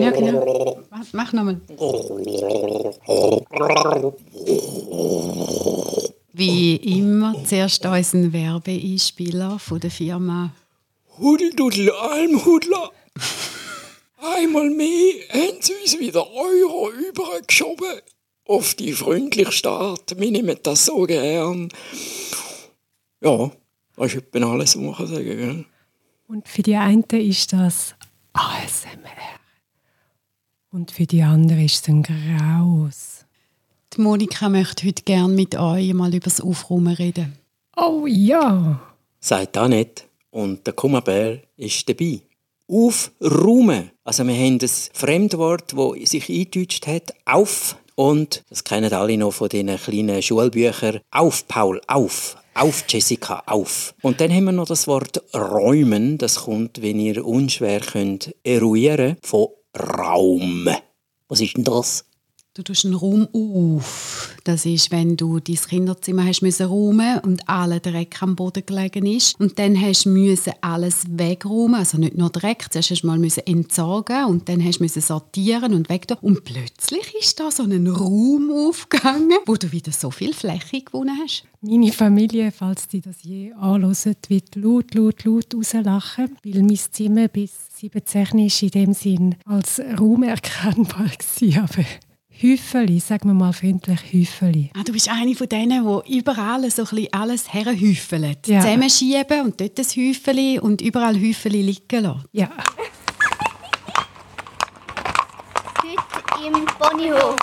Ja, genau. Mach nochmal. Wie immer zuerst unseren Werbeeinspieler von der Firma Hudeldudel Almhudler. Einmal mehr haben sie uns wieder Euro übergeschoben auf die freundlichste Art. Wir nehmen das so gern. Ja, das ist etwa alles, was man sagen kann. Und für die einen ist das ASMR. Und für die anderen ist es ein Graus. Die Monika möchte heute gerne mit euch mal über das Aufräumen reden. Oh ja! Sagt auch nicht. Und der Kummerbär ist dabei. Aufräumen. Also wir haben das Fremdwort, das sich eingedeutscht hat, auf. Und das kennen alle noch von den kleinen Schulbüchern. Auf, Paul, auf. Auf, Jessica, auf. Und dann haben wir noch das Wort räumen. Das kommt, wenn ihr unschwer könnt, eruieren von Raum. Was ist denn das? Du tust einen Raum auf. Das ist, wenn du dein Kinderzimmer hast müssen räumen und alle Dreck am Boden gelegen ist. Und dann hast du müssen alles wegräumen, also nicht nur Dreck. Zuerst hast du mal müssen entsorgen und dann hast du müssen sortieren und weg. Und plötzlich ist da so ein Raum aufgegangen, wo du wieder so viel Fläche gewonnen hast. Meine Familie, falls die das je anhören, wird laut, laut, laut rauslachen, weil mein Zimmer bis 17 ist in dem Sinn als Raum erkennbar war. Häufeli, sagen wir mal freundlich Häufeli. Ah, du bist eine von denen, die überall so ein alles herhäufeln. Ja. Zusammenschieben und dort ein Häufeli und überall Häufeli liegen lassen. Ja. Heute im Ponyhof.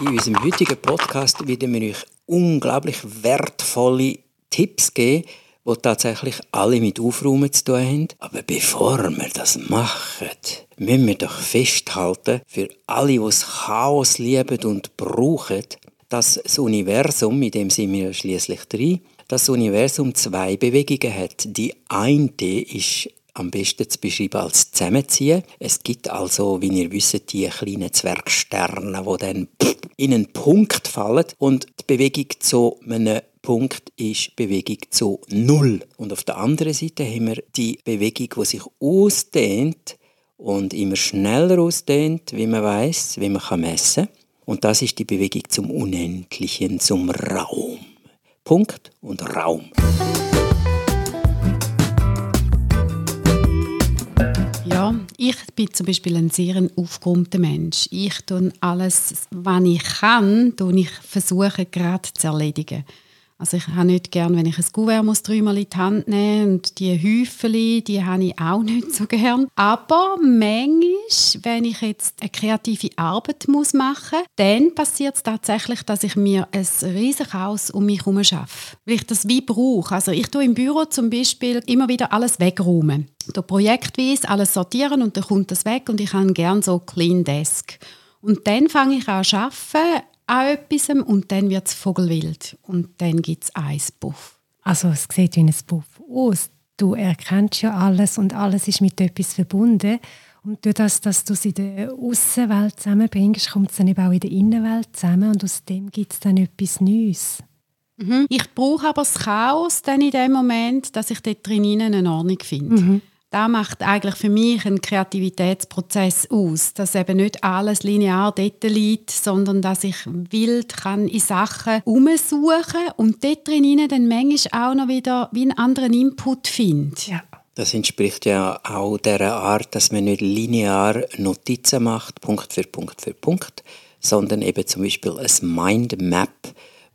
In unserem heutigen Podcast werden wir euch unglaublich wertvolle Tipps geben, die tatsächlich alle mit Aufräumen zu tun haben. Aber bevor wir das machen, müssen wir doch festhalten, für alle, die das Chaos lieben und brauchen, dass das Universum, in dem sind wir schließlich drin, das Universum zwei Bewegungen hat. Die eine ist am besten zu beschreiben als Zusammenziehen. Es gibt also, wie ihr wisst, die kleinen Zwergsterne, die dann in einen Punkt fallen. Und die Bewegung zu einem Punkt ist Bewegung zu Null. Und auf der anderen Seite haben wir die Bewegung, die sich ausdehnt und immer schneller ausdehnt, wie man weiß, wie man kann messen kann. Und das ist die Bewegung zum Unendlichen, zum Raum. Punkt und Raum. Ja, ich bin zum Beispiel ein sehr aufgeräumter Mensch. Ich tue alles, was ich kann, tue ich versuche gerade zu erledigen. Also ich habe nicht gern, wenn ich ein Kuvert muss dreimal in die Hand nehmen und die Häufeli, die habe ich auch nicht so gern. Aber manchmal, wenn ich jetzt eine kreative Arbeit muss machen muss, dann passiert es tatsächlich, dass ich mir ein riesiges Haus um mich herum schaffe. Weil ich das wie brauche. Also ich tue im Büro zum Beispiel immer wieder alles wegräumen. Da projektweise alles sortieren und dann kommt das weg und ich habe gerne so Clean Desk. Und dann fange ich an zu arbeiten an etwas und dann wird es vogelwild und dann gibt es ein Buff. Also es sieht wie ein Buff aus. Du erkennst ja alles und alles ist mit etwas verbunden. Und durch das, dass du es in der Außenwelt zusammenbringst, kommt es dann eben auch in der Innenwelt zusammen und aus dem gibt es dann etwas Neues. Mhm. Ich brauche aber das Chaos dann in dem Moment, dass ich dort drinnen eine Ordnung finde. Mhm. Das macht eigentlich für mich einen Kreativitätsprozess aus, dass eben nicht alles linear dort liegt, sondern dass ich wild kann in Sachen umsuchen und dort drinnen dann manchmal auch noch wieder wie einen anderen Input finde. Ja. Das entspricht ja auch der Art, dass man nicht linear Notizen macht, Punkt für Punkt für Punkt, sondern eben zum Beispiel ein Mindmap,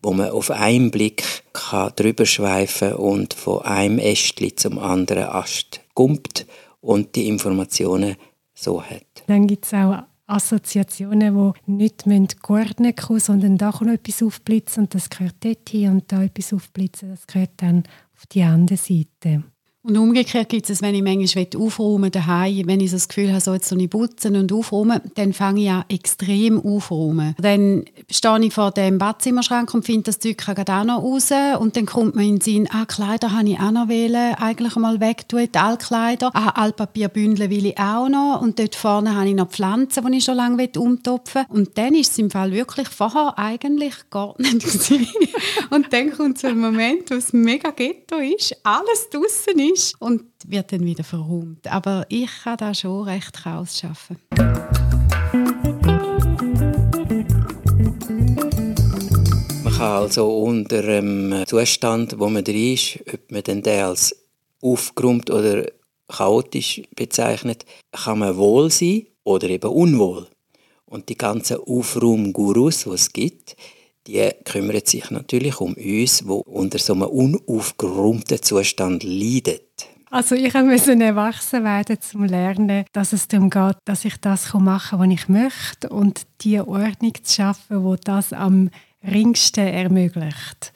wo man auf einen Blick kann drüber schweifen und von einem Ästli zum anderen Ast gumpt und die Informationen so hat. Dann gibt es auch Assoziationen, die nicht geordnet kommen sondern da kommt etwas aufblitzen und das gehört dort hin und da etwas aufblitzen, das gehört dann auf die andere Seite. Und umgekehrt gibt es, wenn ich manchmal aufräumen daheim, wenn ich so das Gefühl habe, so jetzt soll ich putzen und aufräumen, dann fange ich an extrem aufräumen. Dann stehe ich vor dem Badzimmerschrank und finde das Zeug gerade auch noch raus und dann kommt mir in den Sinn, ah, Kleider habe ich auch noch wählen, eigentlich einmal wegtun, die Altkleider, ah, Altpapierbündel will ich auch noch und dort vorne habe ich noch Pflanzen, die ich schon lange umtopfen will. Und dann ist es im Fall wirklich vorher eigentlich geordnet und dann kommt so ein Moment, wo es mega ghetto ist, alles draußen ist ist und wird dann wieder verräumt. Aber ich kann da schon recht Chaos schaffen. Man kann also unter dem Zustand, wo man drin ist, ob man den als aufgeräumt oder chaotisch bezeichnet, kann man wohl sein oder eben unwohl. Und die ganzen Aufraumgurus, die es gibt, die kümmern sich natürlich um uns, wo unter so einem unaufgeräumten Zustand leiden. Also ich musste erwachsen werden, um zu lernen, dass es darum geht, dass ich das machen kann, was ich möchte und die Ordnung zu schaffen, wo das am ringsten ermöglicht.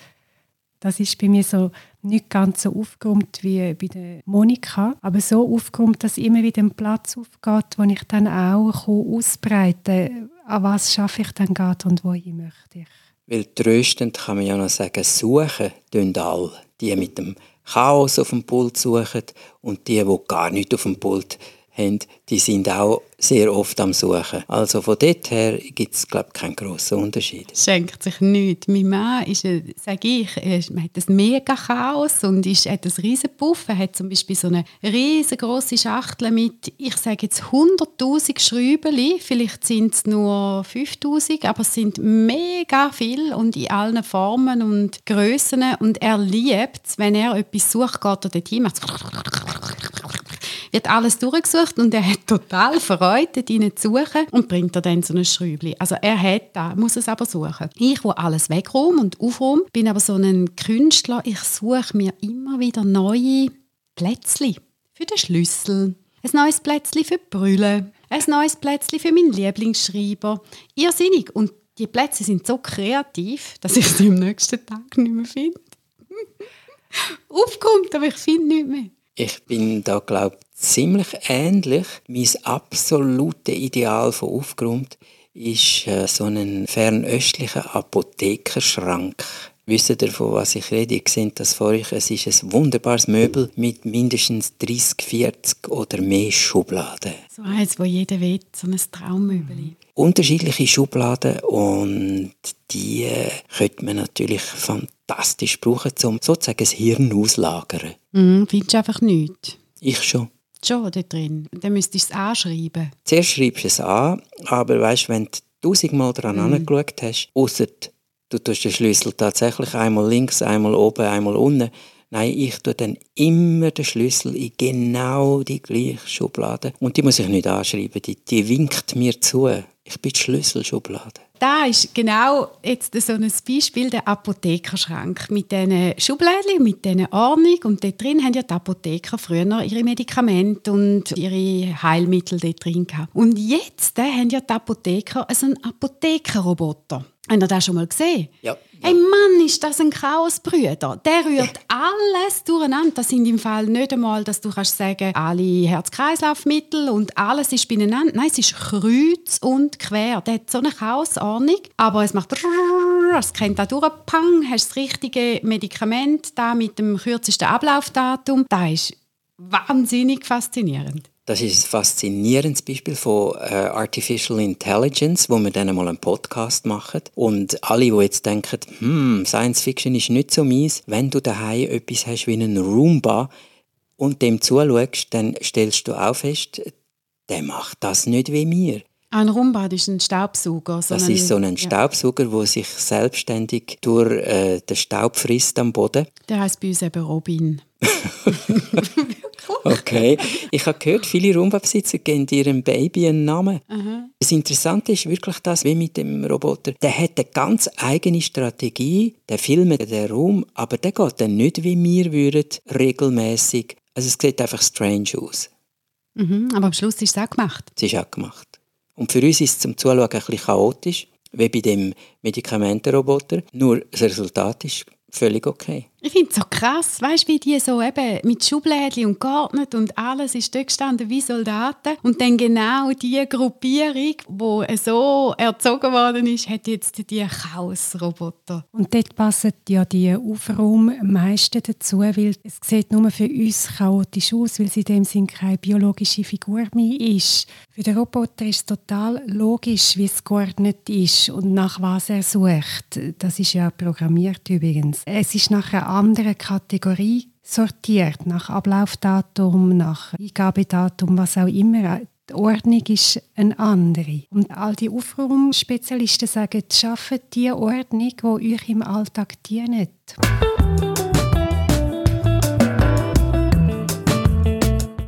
Das ist bei mir so nicht ganz so aufgeräumt wie bei der Monika, aber so aufgeräumt, dass immer wieder ein Platz aufgeht, wo ich dann auch ausbreiten kann, an was schaffe ich dann gerade und wo ich möchte. Weil tröstend kann man ja noch sagen, suchen tun alle. Die mit dem Chaos auf dem Pult suchen und die, die gar nicht auf dem Pult haben, die sind auch sehr oft am Suchen. Also von dort her gibt es, glaube ich, keinen grossen Unterschied. Schenkt sich nichts. Mein Mann ist, sage ich, man hat ein mega Chaos und ist, hat ein riesen Puff. Er hat zum Beispiel so eine riesengroße Schachtel mit, ich sage jetzt 100'000 Schrauben. Vielleicht sind es nur 5'000, aber es sind mega viel und in allen Formen und Grössen. Und er liebt es, wenn er etwas sucht, geht er dorthin, macht wird alles durchgesucht und er hat total Freude, dort zu suchen und bringt er dann so ein Schräubchen. Also er hat da, muss es aber suchen. Ich, wo alles wegräume und aufräume, bin aber so ein Künstler, ich suche mir immer wieder neue Plätzchen für den Schlüssel, ein neues Plätzchen für die Brille, ein neues Plätzchen für meinen Lieblingsschreiber. Irrsinnig. Und die Plätze sind so kreativ, dass ich sie am nächsten Tag nicht mehr finde. Aufkommt, aber ich finde nichts mehr. Ich bin da, glaube ziemlich ähnlich. Mein absolutes Ideal von aufgeräumt ist äh, so ein fernöstlicher Apothekerschrank. Wisst ihr, von was ich rede? Ihr seht das vor euch. Es ist ein wunderbares Möbel mit mindestens 30, 40 oder mehr Schubladen. So eins, wo jeder will, so ein Traummöbel. Unterschiedliche Schubladen und die äh, könnte man natürlich fantastisch brauchen, um sozusagen das Hirn auslagern. Mm, findest du einfach nichts? Ich schon. Schon da drin. Dann müsstest du es anschreiben. Zuerst schreibst du es an, aber weißt, wenn du tausendmal daran mm. angeschaut hast, außer du tust den Schlüssel tatsächlich einmal links, einmal oben, einmal unten, Nein, ich tue dann immer den Schlüssel in genau die gleiche Schublade. Und die muss ich nicht anschreiben, die, die winkt mir zu. Ich bin die Schlüsselschublade. Da ist genau jetzt so ein Beispiel der Apothekerschrank mit diesen Schublädchen, mit dieser Ordnung. Und dort drin haben ja die Apotheker früher ihre Medikamente und ihre Heilmittel dort drin gehabt. Und jetzt haben ja die Apotheker so einen Apothekerroboter. Habt ihr das schon mal gesehen? Ja. Hey Mann, ist das ein Chaosbrüder. Der rührt alles durcheinander. Das sind im Fall nicht einmal, dass du kannst sagen, alle Herz-Kreislauf-Mittel und alles ist beieinander. Nein, es ist kreuz und quer. Der hat so eine Chaosordnung, aber es macht es kennt da durch, pang, hast das richtige Medikament da mit dem kürzesten Ablaufdatum. Das ist wahnsinnig faszinierend. Das ist ein faszinierendes Beispiel von äh, Artificial Intelligence, wo wir dann mal einen Podcast machen. Und alle, die jetzt denken, hm, Science Fiction ist nicht so mies, wenn du daheim etwas hast wie einen Roomba und dem zuschaust, dann stellst du auch fest, der macht das nicht wie mir. Ein Roomba ist ein Staubsauger. So das ist so ein Staubsauger, der ja. sich selbstständig durch äh, den Staub frisst am Boden. Der heißt bei uns eben Robin. Okay. Ich habe gehört, viele Raumbesitzer geben ihrem Baby einen Namen. Aha. Das Interessante ist wirklich das, wie mit dem Roboter. Der hat eine ganz eigene Strategie, der filmt den Raum, aber der geht dann nicht, wie wir würden, regelmäßig. Also es sieht einfach strange aus. Mhm, aber am Schluss ist es auch gemacht. Es ist auch gemacht. Und für uns ist es zum Zuschauen ein bisschen chaotisch, wie bei dem Medikamentenroboter. Nur das Resultat ist völlig okay. Ich finde es so krass, weißt du, wie die so eben mit Schublädchen und geordnet und alles ist dort gestanden wie Soldaten. Und dann genau die Gruppierung, die so erzogen worden ist, hat jetzt die Chaosroboter. Und dort passen ja die Aufraum am meisten dazu, weil es sieht nur für uns chaotisch aus, weil sie in dem Sinn keine biologische Figur mehr ist. Für den Roboter ist es total logisch, wie es geordnet ist und nach was er sucht. Das ist ja programmiert übrigens. Es ist nachher andere Kategorie sortiert, nach Ablaufdatum, nach Eingabedatum, was auch immer. Die Ordnung ist eine andere. Und all die Aufraumspezialisten sagen, schafft die Ordnung, die euch im Alltag dient.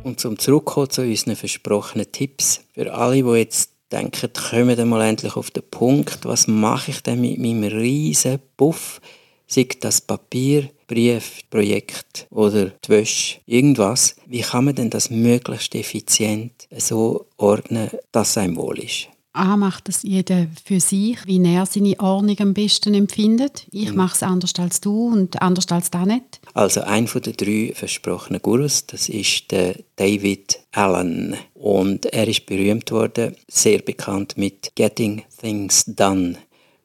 Und zum Zurückkommen zu unseren versprochenen Tipps. Für alle, die jetzt denken, kommen wir mal endlich auf den Punkt, was mache ich denn mit meinem riesen Puff? Sei das Papier, Brief, Projekt oder die Wäsche, irgendwas. Wie kann man denn das möglichst effizient so ordnen, dass es einem wohl ist? A macht das jeder für sich, wie er seine Ordnung am besten empfindet. Ich mhm. mache es anders als du und anders als da nicht. Also ein von den drei versprochenen Gurus, das ist der David Allen. Und er ist berühmt worden, sehr bekannt mit Getting Things Done.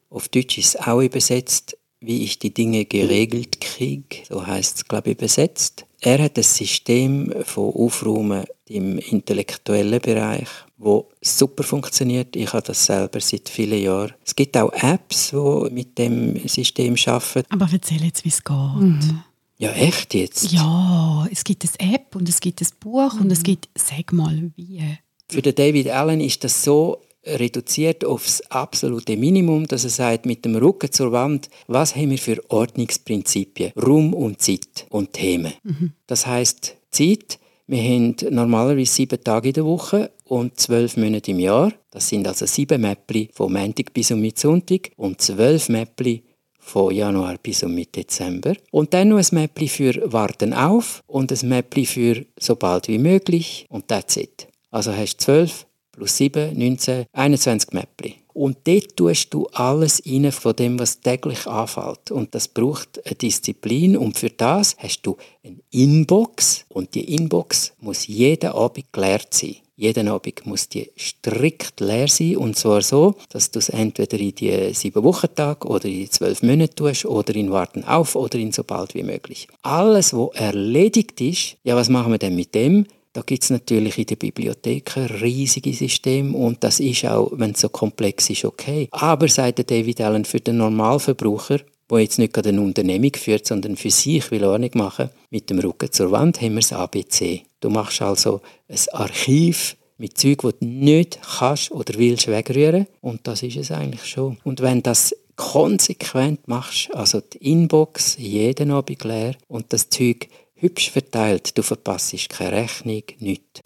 Auf Deutsch ist es auch übersetzt wie ich die Dinge geregelt kriege, so heißt es, glaube ich, übersetzt. Er hat ein System von Aufräumen im intellektuellen Bereich, wo super funktioniert. Ich habe das selber seit vielen Jahren. Es gibt auch Apps, die mit dem System arbeiten. Aber erzähl jetzt, wie es geht. Mhm. Ja, echt jetzt? Ja, es gibt eine App und es gibt ein Buch mhm. und es gibt, sag mal, wie. Für den David Allen ist das so reduziert aufs absolute Minimum, dass er sagt, mit dem Rücken zur Wand, was haben wir für Ordnungsprinzipien? Raum und Zeit und Themen. Mhm. Das heißt Zeit, wir haben normalerweise sieben Tage in der Woche und zwölf Monate im Jahr. Das sind also sieben Mäppli von Montag bis um Sonntag und zwölf Mäppli von Januar bis um Dezember. Und dann noch ein Mäppli für Warten auf und ein Mäppli für so bald wie möglich und that's it. Also hast du zwölf plus 7, 19, 21 Mäppli. Und dort tust du alles rein von dem, was täglich anfällt. Und das braucht eine Disziplin. Und für das hast du eine Inbox. Und die Inbox muss jeden Abend geleert sein. Jeden Abend muss die strikt leer sein. Und zwar so, dass du es entweder in die sieben Wochentag oder in die zwölf Monate tust oder in Warten auf oder in so bald wie möglich. Alles, was erledigt ist, ja, was machen wir denn mit dem? Da gibt es natürlich in der Bibliothek riesige Systeme und das ist auch, wenn es so komplex ist, okay. Aber, sagt David Allen, für den Normalverbraucher, der jetzt nicht gerade eine Unternehmung führt, sondern für sich will Ordnung machen, mit dem Rücken zur Wand haben wir das ABC. Du machst also ein Archiv mit Zeug, das du nicht kannst oder willst wegrühren und das ist es eigentlich schon. Und wenn das konsequent machst, also die Inbox jeden Abend leer und das Zeug hübsch verteilt, du verpasst keine Rechnung, nichts.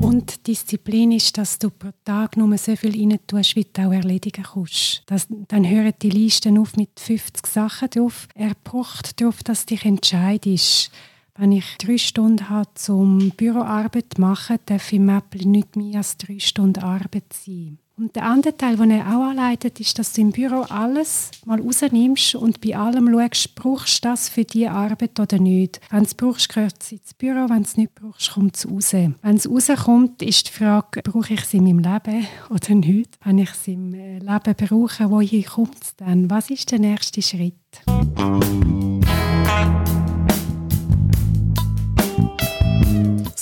Und Disziplin ist, dass du pro Tag nur so viel rein tust, wie du auch erledigen kannst. Das, dann hören die Listen auf mit 50 Sachen drauf. Er pocht darauf, dass du dich entscheidest. Wenn ich drei Stunden habe, um Büroarbeit zu machen, darf im Mappli nicht mehr als drei Stunden Arbeit sein. Und der andere Teil, den er auch anleitet, ist, dass du im Büro alles mal rausnimmst und bei allem schaust, brauchst du das für diese Arbeit oder nicht. Wenn du es brauchst, gehört es ins Büro, wenn du es nicht brauchst, kommt es raus. Wenn es rauskommt, ist die Frage, brauche ich es in meinem Leben oder nicht? Wenn ich es im äh, Leben brauche, wohin kommt es dann? Was ist der nächste Schritt?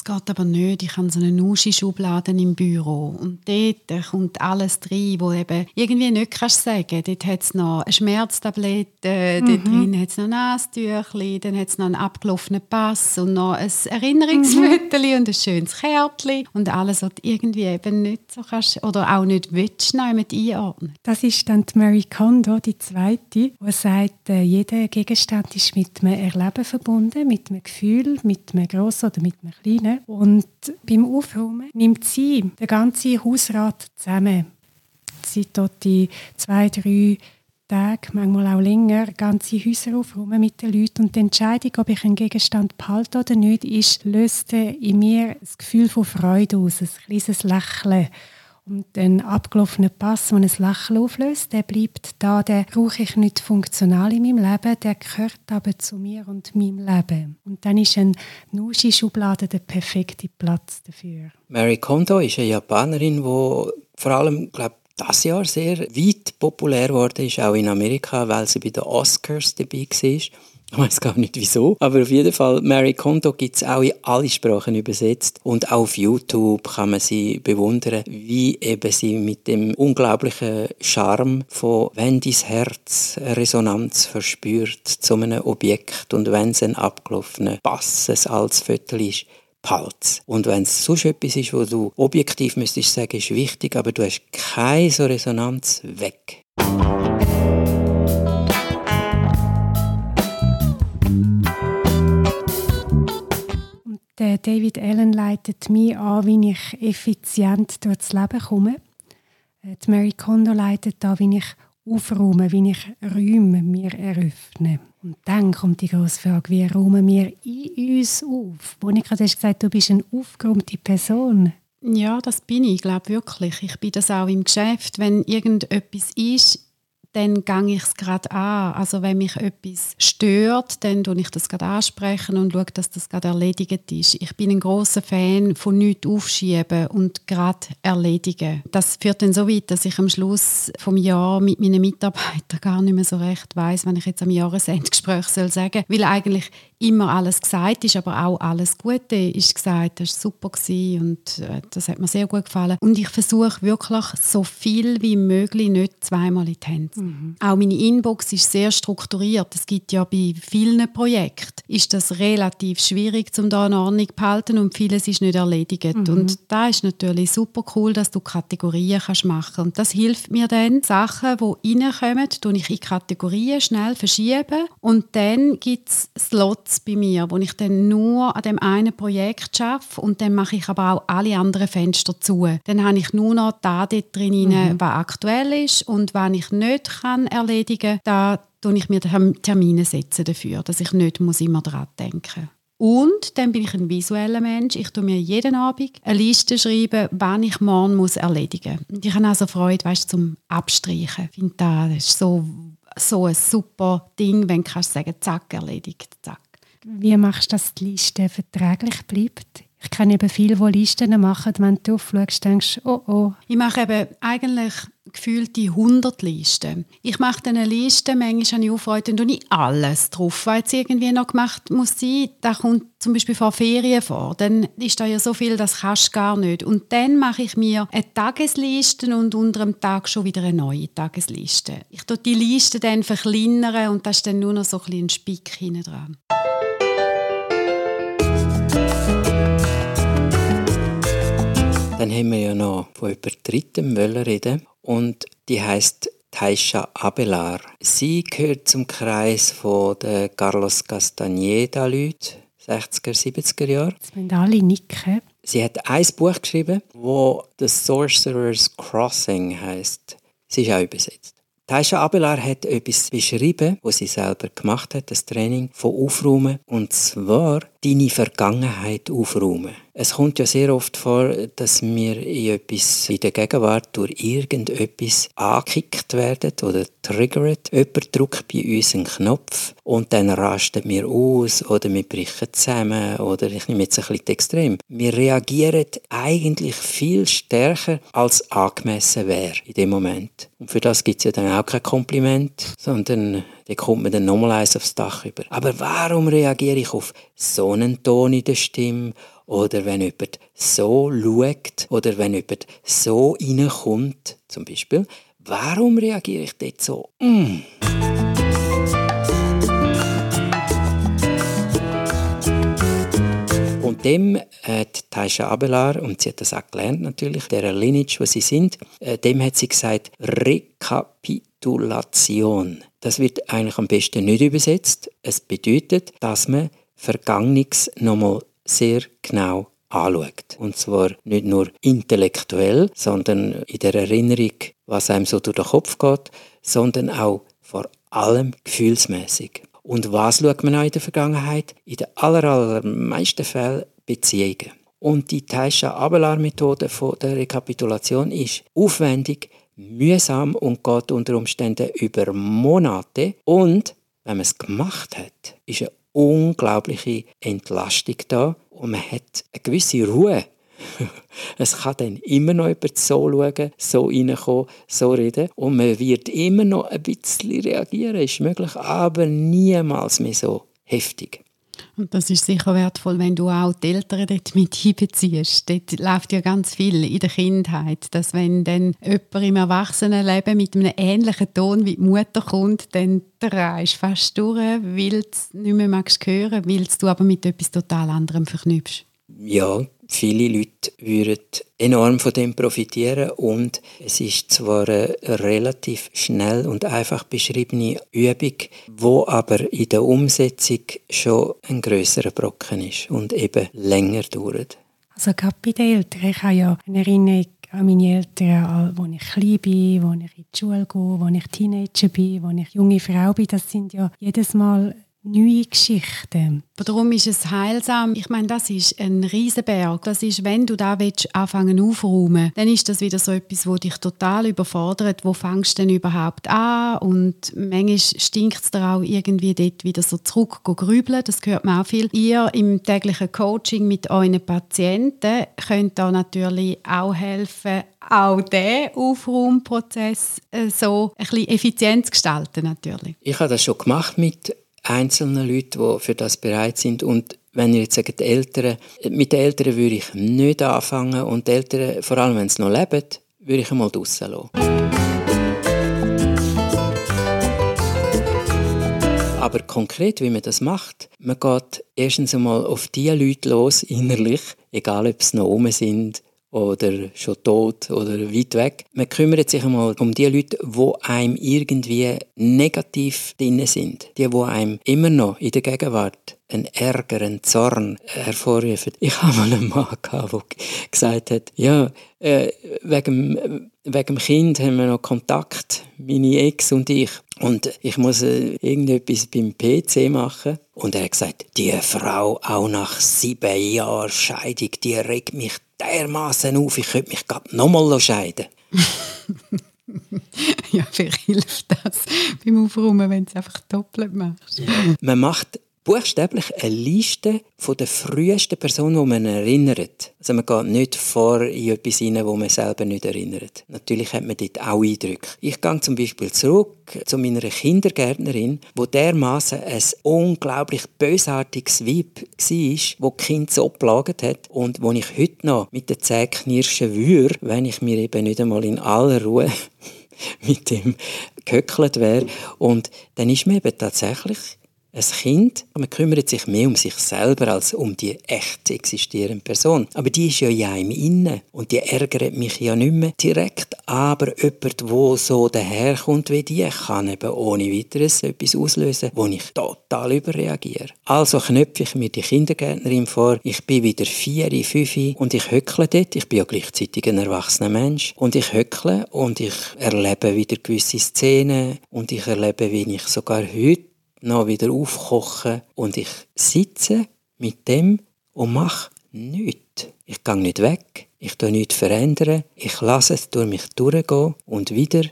Geht aber nicht. Ich habe so eine Nuschi-Schublade im Büro. Und dort kommt alles rein, wo eben irgendwie nicht kannst sagen. Dort hat es noch eine Schmerztablette, mhm. dort drin hat es noch Nasentüchli, dann hat es noch einen abgelaufenen Pass und noch ein Erinnerungsfoto mhm. und ein schönes Kärtchen. Und alles, was du irgendwie eben nicht so kannst oder auch nicht willst, mit einordnen. Das ist dann die Mary Kondo, die zweite, die sagt, äh, jeder Gegenstand ist mit einem Erleben verbunden, mit einem Gefühl, mit einem grossen oder mit einem kleinen. Und beim Aufräumen nimmt sie den ganzen Hausrat zusammen. Sie tut die zwei, drei Tage, manchmal auch länger, ganze Häuser aufräumen mit den Leuten. Und die Entscheidung, ob ich einen Gegenstand behalte oder nicht, ist, löst in mir das Gefühl von Freude aus, ein kleines Lächeln. Und den abgelaufenen Pass, der ein Lächeln auflöst, der bleibt da, den brauche ich nicht funktional in meinem Leben, der gehört aber zu mir und meinem Leben. Und dann ist eine Nushi-Schublade der perfekte Platz dafür. Mary Kondo ist eine Japanerin, die vor allem, glaube das Jahr sehr weit populär wurde, ist auch in Amerika, weil sie bei den Oscars dabei war. Ich weiß gar nicht wieso. Aber auf jeden Fall, Mary Kondo gibt es auch in alle Sprachen übersetzt. Und auch auf YouTube kann man sie bewundern, wie eben sie mit dem unglaublichen Charme von wenn dein Herz Resonanz verspürt zu einem Objekt und wenn es ein abgelaufener Bass als Viertel ist, Palz. Und wenn es sonst etwas ist, wo du objektiv müsstest sagen, ist wichtig, aber du hast keine so Resonanz, weg. Der David Allen leitet mich an, wie ich effizient durchs Leben komme. Äh, die Mary Kondo leitet an, wie ich aufräume, wie ich Räume mir eröffne. Und dann kommt die große Frage, wie räumen wir in uns auf? Monika, du hast gesagt, du bist eine aufgeräumte Person. Ja, das bin ich, glaube wirklich. Ich bin das auch im Geschäft. Wenn irgendetwas ist, dann gehe ich es gerade an. Also wenn mich etwas stört, dann tue ich das gerade ansprechen und schaue, dass das gerade erledigt ist. Ich bin ein großer Fan von nichts aufschieben und gerade erledigen. Das führt dann so weit, dass ich am Schluss vom Jahr mit meinen Mitarbeitern gar nicht mehr so recht weiß, wenn ich jetzt am Jahresendgespräch soll sagen, weil eigentlich immer alles gesagt ist, aber auch alles Gute ist gesagt. Das war super und äh, das hat mir sehr gut gefallen. Und ich versuche wirklich so viel wie möglich nicht zweimal in die Hände. Mhm. Auch meine Inbox ist sehr strukturiert. Es gibt ja bei vielen Projekten ist das relativ schwierig, um da eine Ordnung zu behalten und vieles ist nicht erledigt. Mhm. Und da ist natürlich super cool, dass du Kategorien kannst machen und das hilft mir dann, Sachen, die reinkommen, tue ich in Kategorien schnell verschieben und dann gibt es Slots Platz bei mir, wo ich dann nur an dem einen Projekt schaffe und dann mache ich aber auch alle anderen Fenster zu. Dann habe ich nur noch da dort drin, mhm. was aktuell ist und was ich nicht kann erledigen kann, da ich mir Termine setzen dafür, dass ich nicht muss immer daran denken und dann bin ich ein visueller Mensch. Ich tue mir jeden Abend eine Liste schreiben, wann ich morgen muss erledigen muss. ich habe also Freude, weißt, zum Abstreichen. Ich finde, das ist so, so ein super Ding, wenn du kannst sagen, zack, erledigt, zack. Wie machst du, dass die Liste verträglich bleibt? Ich kenne eben viele, die Listen machen, wenn du aufschaust, denkst oh oh. Ich mache eben eigentlich gefühlt die 100 Listen. Ich mache dann eine Liste, manchmal habe ich Aufreude und nicht alles drauf, was jetzt irgendwie noch gemacht muss sein. Da kommt zum Beispiel vor Ferien vor. Dann ist da ja so viel, das kannst du gar nicht. Und dann mache ich mir eine Tagesliste und unter dem Tag schon wieder eine neue Tagesliste. Ich tue die Liste dann verkleinern und da ist dann nur noch so ein, ein Spick hinten dran. Dann haben wir ja noch von über dritten reden und die heißt Taisha Abelar. Sie gehört zum Kreis von der Carlos Castaneda Leute, 60er, 70er Jahre. Jetzt müssen alle nicken. Sie hat ein Buch geschrieben, wo The Sorcerer's Crossing heißt. Sie ist auch übersetzt. Taisha Abelar hat etwas beschrieben, was sie selber gemacht hat, das Training von Aufräumen, und zwar deine Vergangenheit aufräumen. Es kommt ja sehr oft vor, dass wir in etwas in der Gegenwart durch irgendetwas angekickt werden oder triggert. Jemand drückt bei uns einen Knopf und dann rasten wir aus oder wir brechen zusammen oder ich nehme jetzt ein bisschen extrem. Wir reagieren eigentlich viel stärker als angemessen wäre in dem Moment. Und für das gibt es ja dann auch kein Kompliment, sondern dann kommt man dann nochmal eins aufs Dach über. Aber warum reagiere ich auf so einen Ton in der Stimme oder wenn jemand so schaut oder wenn jemand so reinkommt, zum Beispiel, warum reagiere ich dort so? Mm. Und dem hat Taisha Abelard, und sie hat das auch gelernt natürlich, der Lineage, wo sie sind, äh, dem hat sie gesagt, Rekapitulation. Das wird eigentlich am besten nicht übersetzt. Es bedeutet, dass man Vergangenes nochmal sehr genau anschaut. Und zwar nicht nur intellektuell, sondern in der Erinnerung, was einem so durch den Kopf geht, sondern auch vor allem gefühlsmäßig. Und was schaut man auch in der Vergangenheit? In den aller, allermeisten Fällen Beziehungen. Und die Taisha Abelard Methode der Rekapitulation ist aufwendig, mühsam und geht unter Umständen über Monate. Und wenn man es gemacht hat, ist eine unglaubliche Entlastung da. Und man hat eine gewisse Ruhe. Es kann dann immer noch jemand so schauen, so reinkommen, so reden. Und man wird immer noch ein bisschen reagieren, ist möglich, aber niemals mehr so heftig. Und das ist sicher wertvoll, wenn du auch die Eltern dort mit einbeziehst. Dort läuft ja ganz viel in der Kindheit, dass wenn dann jemand im Erwachsenenleben mit einem ähnlichen Ton wie die Mutter kommt, dann drehst du fast durch, weil du es nicht mehr magst hören, weil du aber mit etwas total anderem verknüpfst. Ja, viele Leute würden enorm von dem profitieren und es ist zwar eine relativ schnell und einfach beschriebene Übung, wo aber in der Umsetzung schon ein größerer Brocken ist und eben länger dauert. Also gerade bei den Eltern, ich habe ja eine Erinnerung an meine Eltern, als ich klein bin, als ich in die Schule gehe, als ich Teenager bin, als ich junge Frau bin. Das sind ja jedes Mal neue Geschichten. Darum ist es heilsam. Ich meine, das ist ein Riesenberg. Das ist, wenn du da willst, anfangen aufräumen, dann ist das wieder so etwas, wo dich total überfordert. Wo fängst du denn überhaupt an? Und manchmal stinkt es dir auch irgendwie dort wieder so zurück grübeln. Das gehört mir auch viel. Ihr im täglichen Coaching mit euren Patienten könnt da natürlich auch helfen, auch diesen Aufraumprozess äh, so ein bisschen effizient zu gestalten natürlich. Ich habe das schon gemacht mit einzelnen Leuten, die für das bereit sind. Und wenn ihr jetzt sagt, die Eltern, mit den Eltern würde ich nicht anfangen und die Eltern, vor allem wenn sie noch leben, würde ich einmal draussen lassen. Aber konkret, wie man das macht, man geht erstens einmal auf die Leute los, innerlich, egal ob sie noch oben sind oder schon tot oder weit weg. Man kümmert sich einmal um die Leute, die einem irgendwie negativ drin sind. Die, die einem immer noch in der Gegenwart einen Ärger, einen Zorn hervorrufen. Ich habe mal einen Mann gehabt, der gesagt hat, ja, äh, wegen, wegen dem Kind haben wir noch Kontakt, meine Ex und ich. Und ich muss äh, irgendetwas beim PC machen. Und er hat gesagt, die Frau, auch nach sieben Jahren Scheidung, die regt mich dermaßen auf, ich könnte mich gerade nochmal scheiden. ja, vielleicht hilft das beim Aufräumen, wenn du es einfach doppelt machst. Man macht buchstäblich eine Liste von den frühesten Personen, die man erinnert. Also man geht nicht vor in etwas hinein, wo man selber nicht erinnert. Natürlich hat man dort auch Eindrücke. Ich gehe zum Beispiel zurück zu meiner Kindergärtnerin, wo dermaßen ein unglaublich bösartiges Weib war, wo Kind so plagt hat und wo ich heute noch mit den Zähnen knirschen würde, wenn ich mir eben nicht einmal in aller Ruhe mit dem gehöckelt wäre. Und dann ist mir eben tatsächlich ein Kind, man kümmert sich mehr um sich selber als um die echt existierende Person. Aber die ist ja in einem inne und die ärgert mich ja nicht mehr direkt. Aber jemand, der so daherkommt wie die, kann eben ohne weiteres etwas auslösen, wo ich total überreagiere. Also knöpfe ich mir die Kindergärtnerin vor, ich bin wieder vier, fünf und ich höckle dort. Ich bin ja gleichzeitig ein erwachsener Mensch. Und ich höckle und ich erlebe wieder gewisse Szenen und ich erlebe, wie ich sogar heute noch wieder aufkochen und ich sitze mit dem und mache nichts. Ich gehe nicht weg, ich tue nichts verändern, ich lasse es durch mich durchgehen und wieder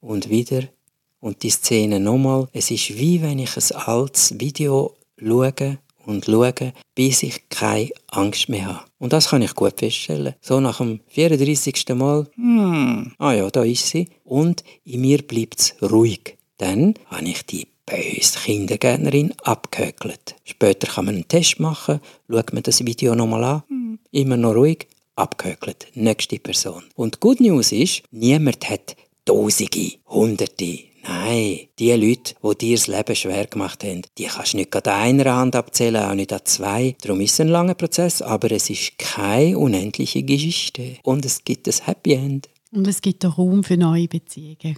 und wieder und die Szene nochmal. Es ist wie wenn ich ein altes Video schaue und schaue, bis ich keine Angst mehr habe. Und das kann ich gut feststellen. So nach dem 34. Mal, hm, ah ja, da ist sie. Und in mir bleibt es ruhig. Dann habe ich die böse Kindergärtnerin abgehökelt. Später kann man einen Test machen, schaut man das Video nochmal an, hm. immer noch ruhig, abgehökelt. Nächste Person. Und die Good News ist, niemand hat Tausende, Hunderte, Nein, die Leute, die dir das Leben schwer gemacht haben, die kannst du nicht an einer Hand abzählen, auch nicht an zwei. Darum ist es ein langer Prozess, aber es ist keine unendliche Geschichte. Und es gibt ein Happy End. Und es gibt auch Raum für neue Beziehungen.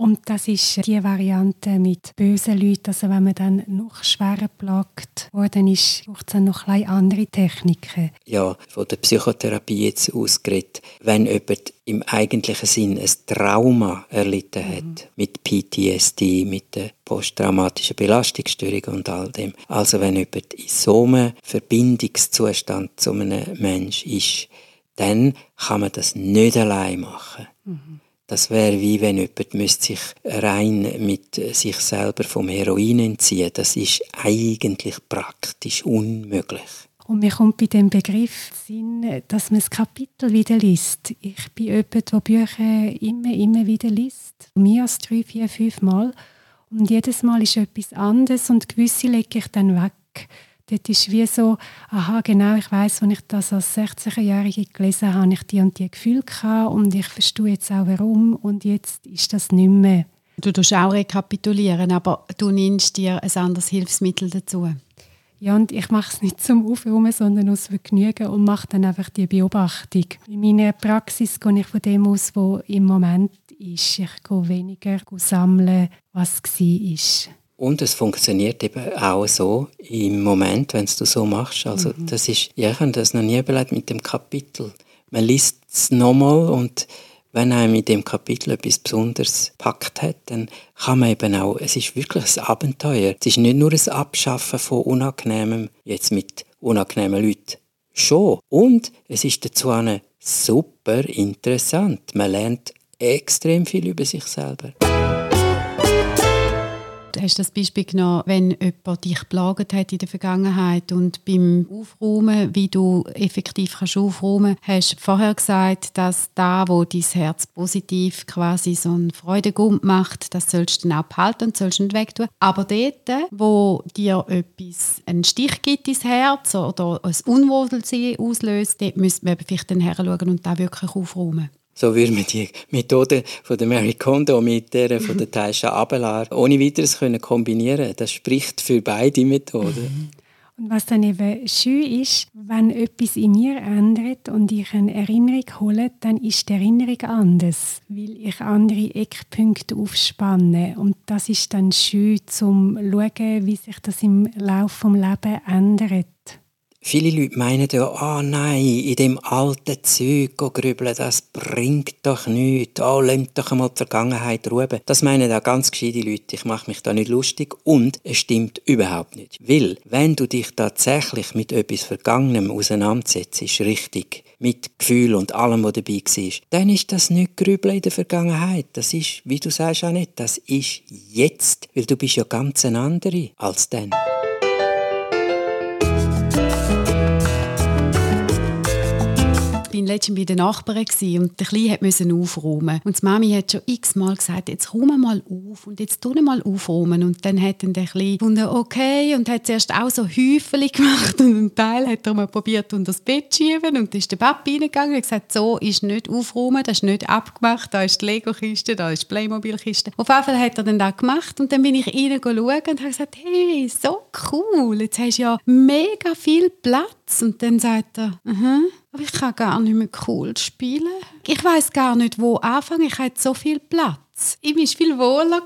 Und das ist die Variante mit bösen Leuten. Also wenn man dann noch schwerer plagt worden ist, braucht es dann noch ein andere Techniken. Ja, von der Psychotherapie jetzt ausgeredet. Wenn jemand im eigentlichen Sinn ein Trauma erlitten hat, mhm. mit PTSD, mit der posttraumatischen Belastungsstörung und all dem. Also wenn jemand in so einem Verbindungszustand zu einem Menschen ist, dann kann man das nicht allein machen. Mhm. Das wäre wie wenn jemand müsste sich rein mit sich selber vom Heroin entziehen. Das ist eigentlich praktisch unmöglich. Und mir kommt bei dem Begriff Sinn, dass man das Kapitel wieder liest. Ich bin jemand, der Bücher immer, immer wieder liest. Mehr als drei, vier, fünf Mal. Und jedes Mal ist etwas anderes und gewisse lege ich dann weg. Dort ist wie so, aha, genau, ich weiß, wenn ich das als 16-Jährige gelesen habe, habe ich die und die Gefühle gehabt und ich verstehe jetzt auch warum und jetzt ist das nicht mehr. Du tust auch rekapitulieren, aber du nimmst dir ein anderes Hilfsmittel dazu. Ja, und ich mache es nicht zum Aufräumen, sondern aus Vergnügen und mache dann einfach die Beobachtung. In meiner Praxis gehe ich von dem aus, was im Moment ist. Ich gehe weniger sammeln, was war. Und es funktioniert eben auch so im Moment, wenn du so machst. Also mhm. das ist, ja, ich habe das noch nie überlegt mit dem Kapitel. Man liest es nochmal und wenn einem in dem Kapitel etwas Besonderes packt hat, dann kann man eben auch, es ist wirklich ein Abenteuer. Es ist nicht nur ein Abschaffen von Unangenehmem, jetzt mit unangenehmen Leuten. Schon. Und es ist dazu eine super interessant. Man lernt extrem viel über sich selber. Du hast das Beispiel genommen, wenn jemand dich plagt hat in der Vergangenheit und beim Aufräumen, wie du effektiv kannst aufräumen kannst, hast vorher gesagt, dass da, wo dein Herz positiv quasi so einen Freudegump macht, das sollst du dann auch behalten und sollst nicht wegtun. Aber dort, wo dir etwas einen Stich gibt ins Herz oder ein Unwohlsein auslöst, dort müsste man vielleicht dann und da wirklich aufräumen. So würde man die Methode von der Mary Kondo mit der von der Taisha Abelard ohne weiteres können kombinieren. Das spricht für beide Methoden. Und was dann eben schön ist, wenn etwas in mir ändert und ich eine Erinnerung hole, dann ist die Erinnerung anders, weil ich andere Eckpunkte aufspanne. Und das ist dann schön, zum zu schauen, wie sich das im Laufe des Lebens ändert. Viele Leute meinen ja, ah oh nein, in dem alten Zeug grübeln, das bringt doch nichts. Oh, lass doch einmal die Vergangenheit ruhen. Das meinen auch ganz gescheite Leute. Ich mache mich da nicht lustig und es stimmt überhaupt nicht. Weil, wenn du dich tatsächlich mit etwas Vergangenem auseinandersetzt, richtig, mit Gefühl und allem, was dabei war, dann ist das nicht Grübeln in der Vergangenheit. Das ist, wie du sagst auch nicht, das ist jetzt. Weil du bist ja ganz eine andere als dann. Bin letztens bei den Nachbarn und der Kleine musste aufräumen. Und die Mami hat schon x-mal gesagt, jetzt räume mal auf und jetzt tun mal aufräumen. Und dann hat dann der Kleine gefunden, okay, und hat zuerst auch so Häufchen gemacht und einen Teil hat er mal probiert unter das Bett zu schieben und ist der Papi reingegangen und gesagt, so ist nicht aufräumen, das ist nicht abgemacht, da ist die Lego-Kiste, da ist die Playmobil-Kiste. Auf jeden Fall hat er dann das gemacht und dann bin ich rein und habe gesagt, hey, so cool, jetzt hast du ja mega viel Platz. Und dann sagt er, uh -huh, aber ich kann gar nicht mehr cool spielen. Ich weiß gar nicht, wo anfangen. Ich habe so viel Platz. Ihm war viel wohler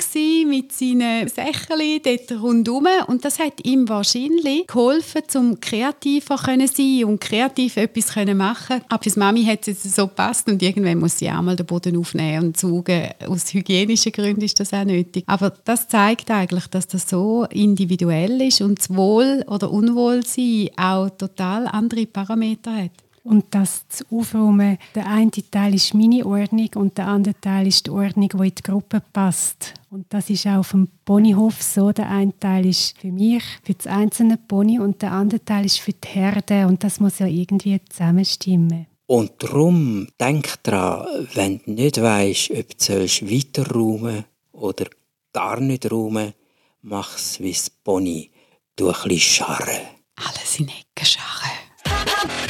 mit seinen Sächchen dort rundherum. Und das hat ihm wahrscheinlich geholfen, um kreativer zu sein und kreativ etwas zu machen. Aber für Mami hat es so gepasst und irgendwann muss sie auch mal den Boden aufnehmen und saugen. Aus hygienischen Gründen ist das auch nötig. Aber das zeigt eigentlich, dass das so individuell ist und das Wohl- oder Unwohlsein auch total andere Parameter hat und das zu aufräumen. Der eine Teil ist meine Ordnung und der andere Teil ist die Ordnung, die in die Gruppe passt. Und das ist auch auf dem Ponyhof so. Der eine Teil ist für mich, für das einzelne Pony und der andere Teil ist für die Herde und das muss ja irgendwie zusammenstimmen. Und darum denk dran, wenn du nicht weißt, ob du weiter räumen oder gar nicht räumen, mach es wie das Pony. Du ein bisschen scharren. Alles in Ecken scharren.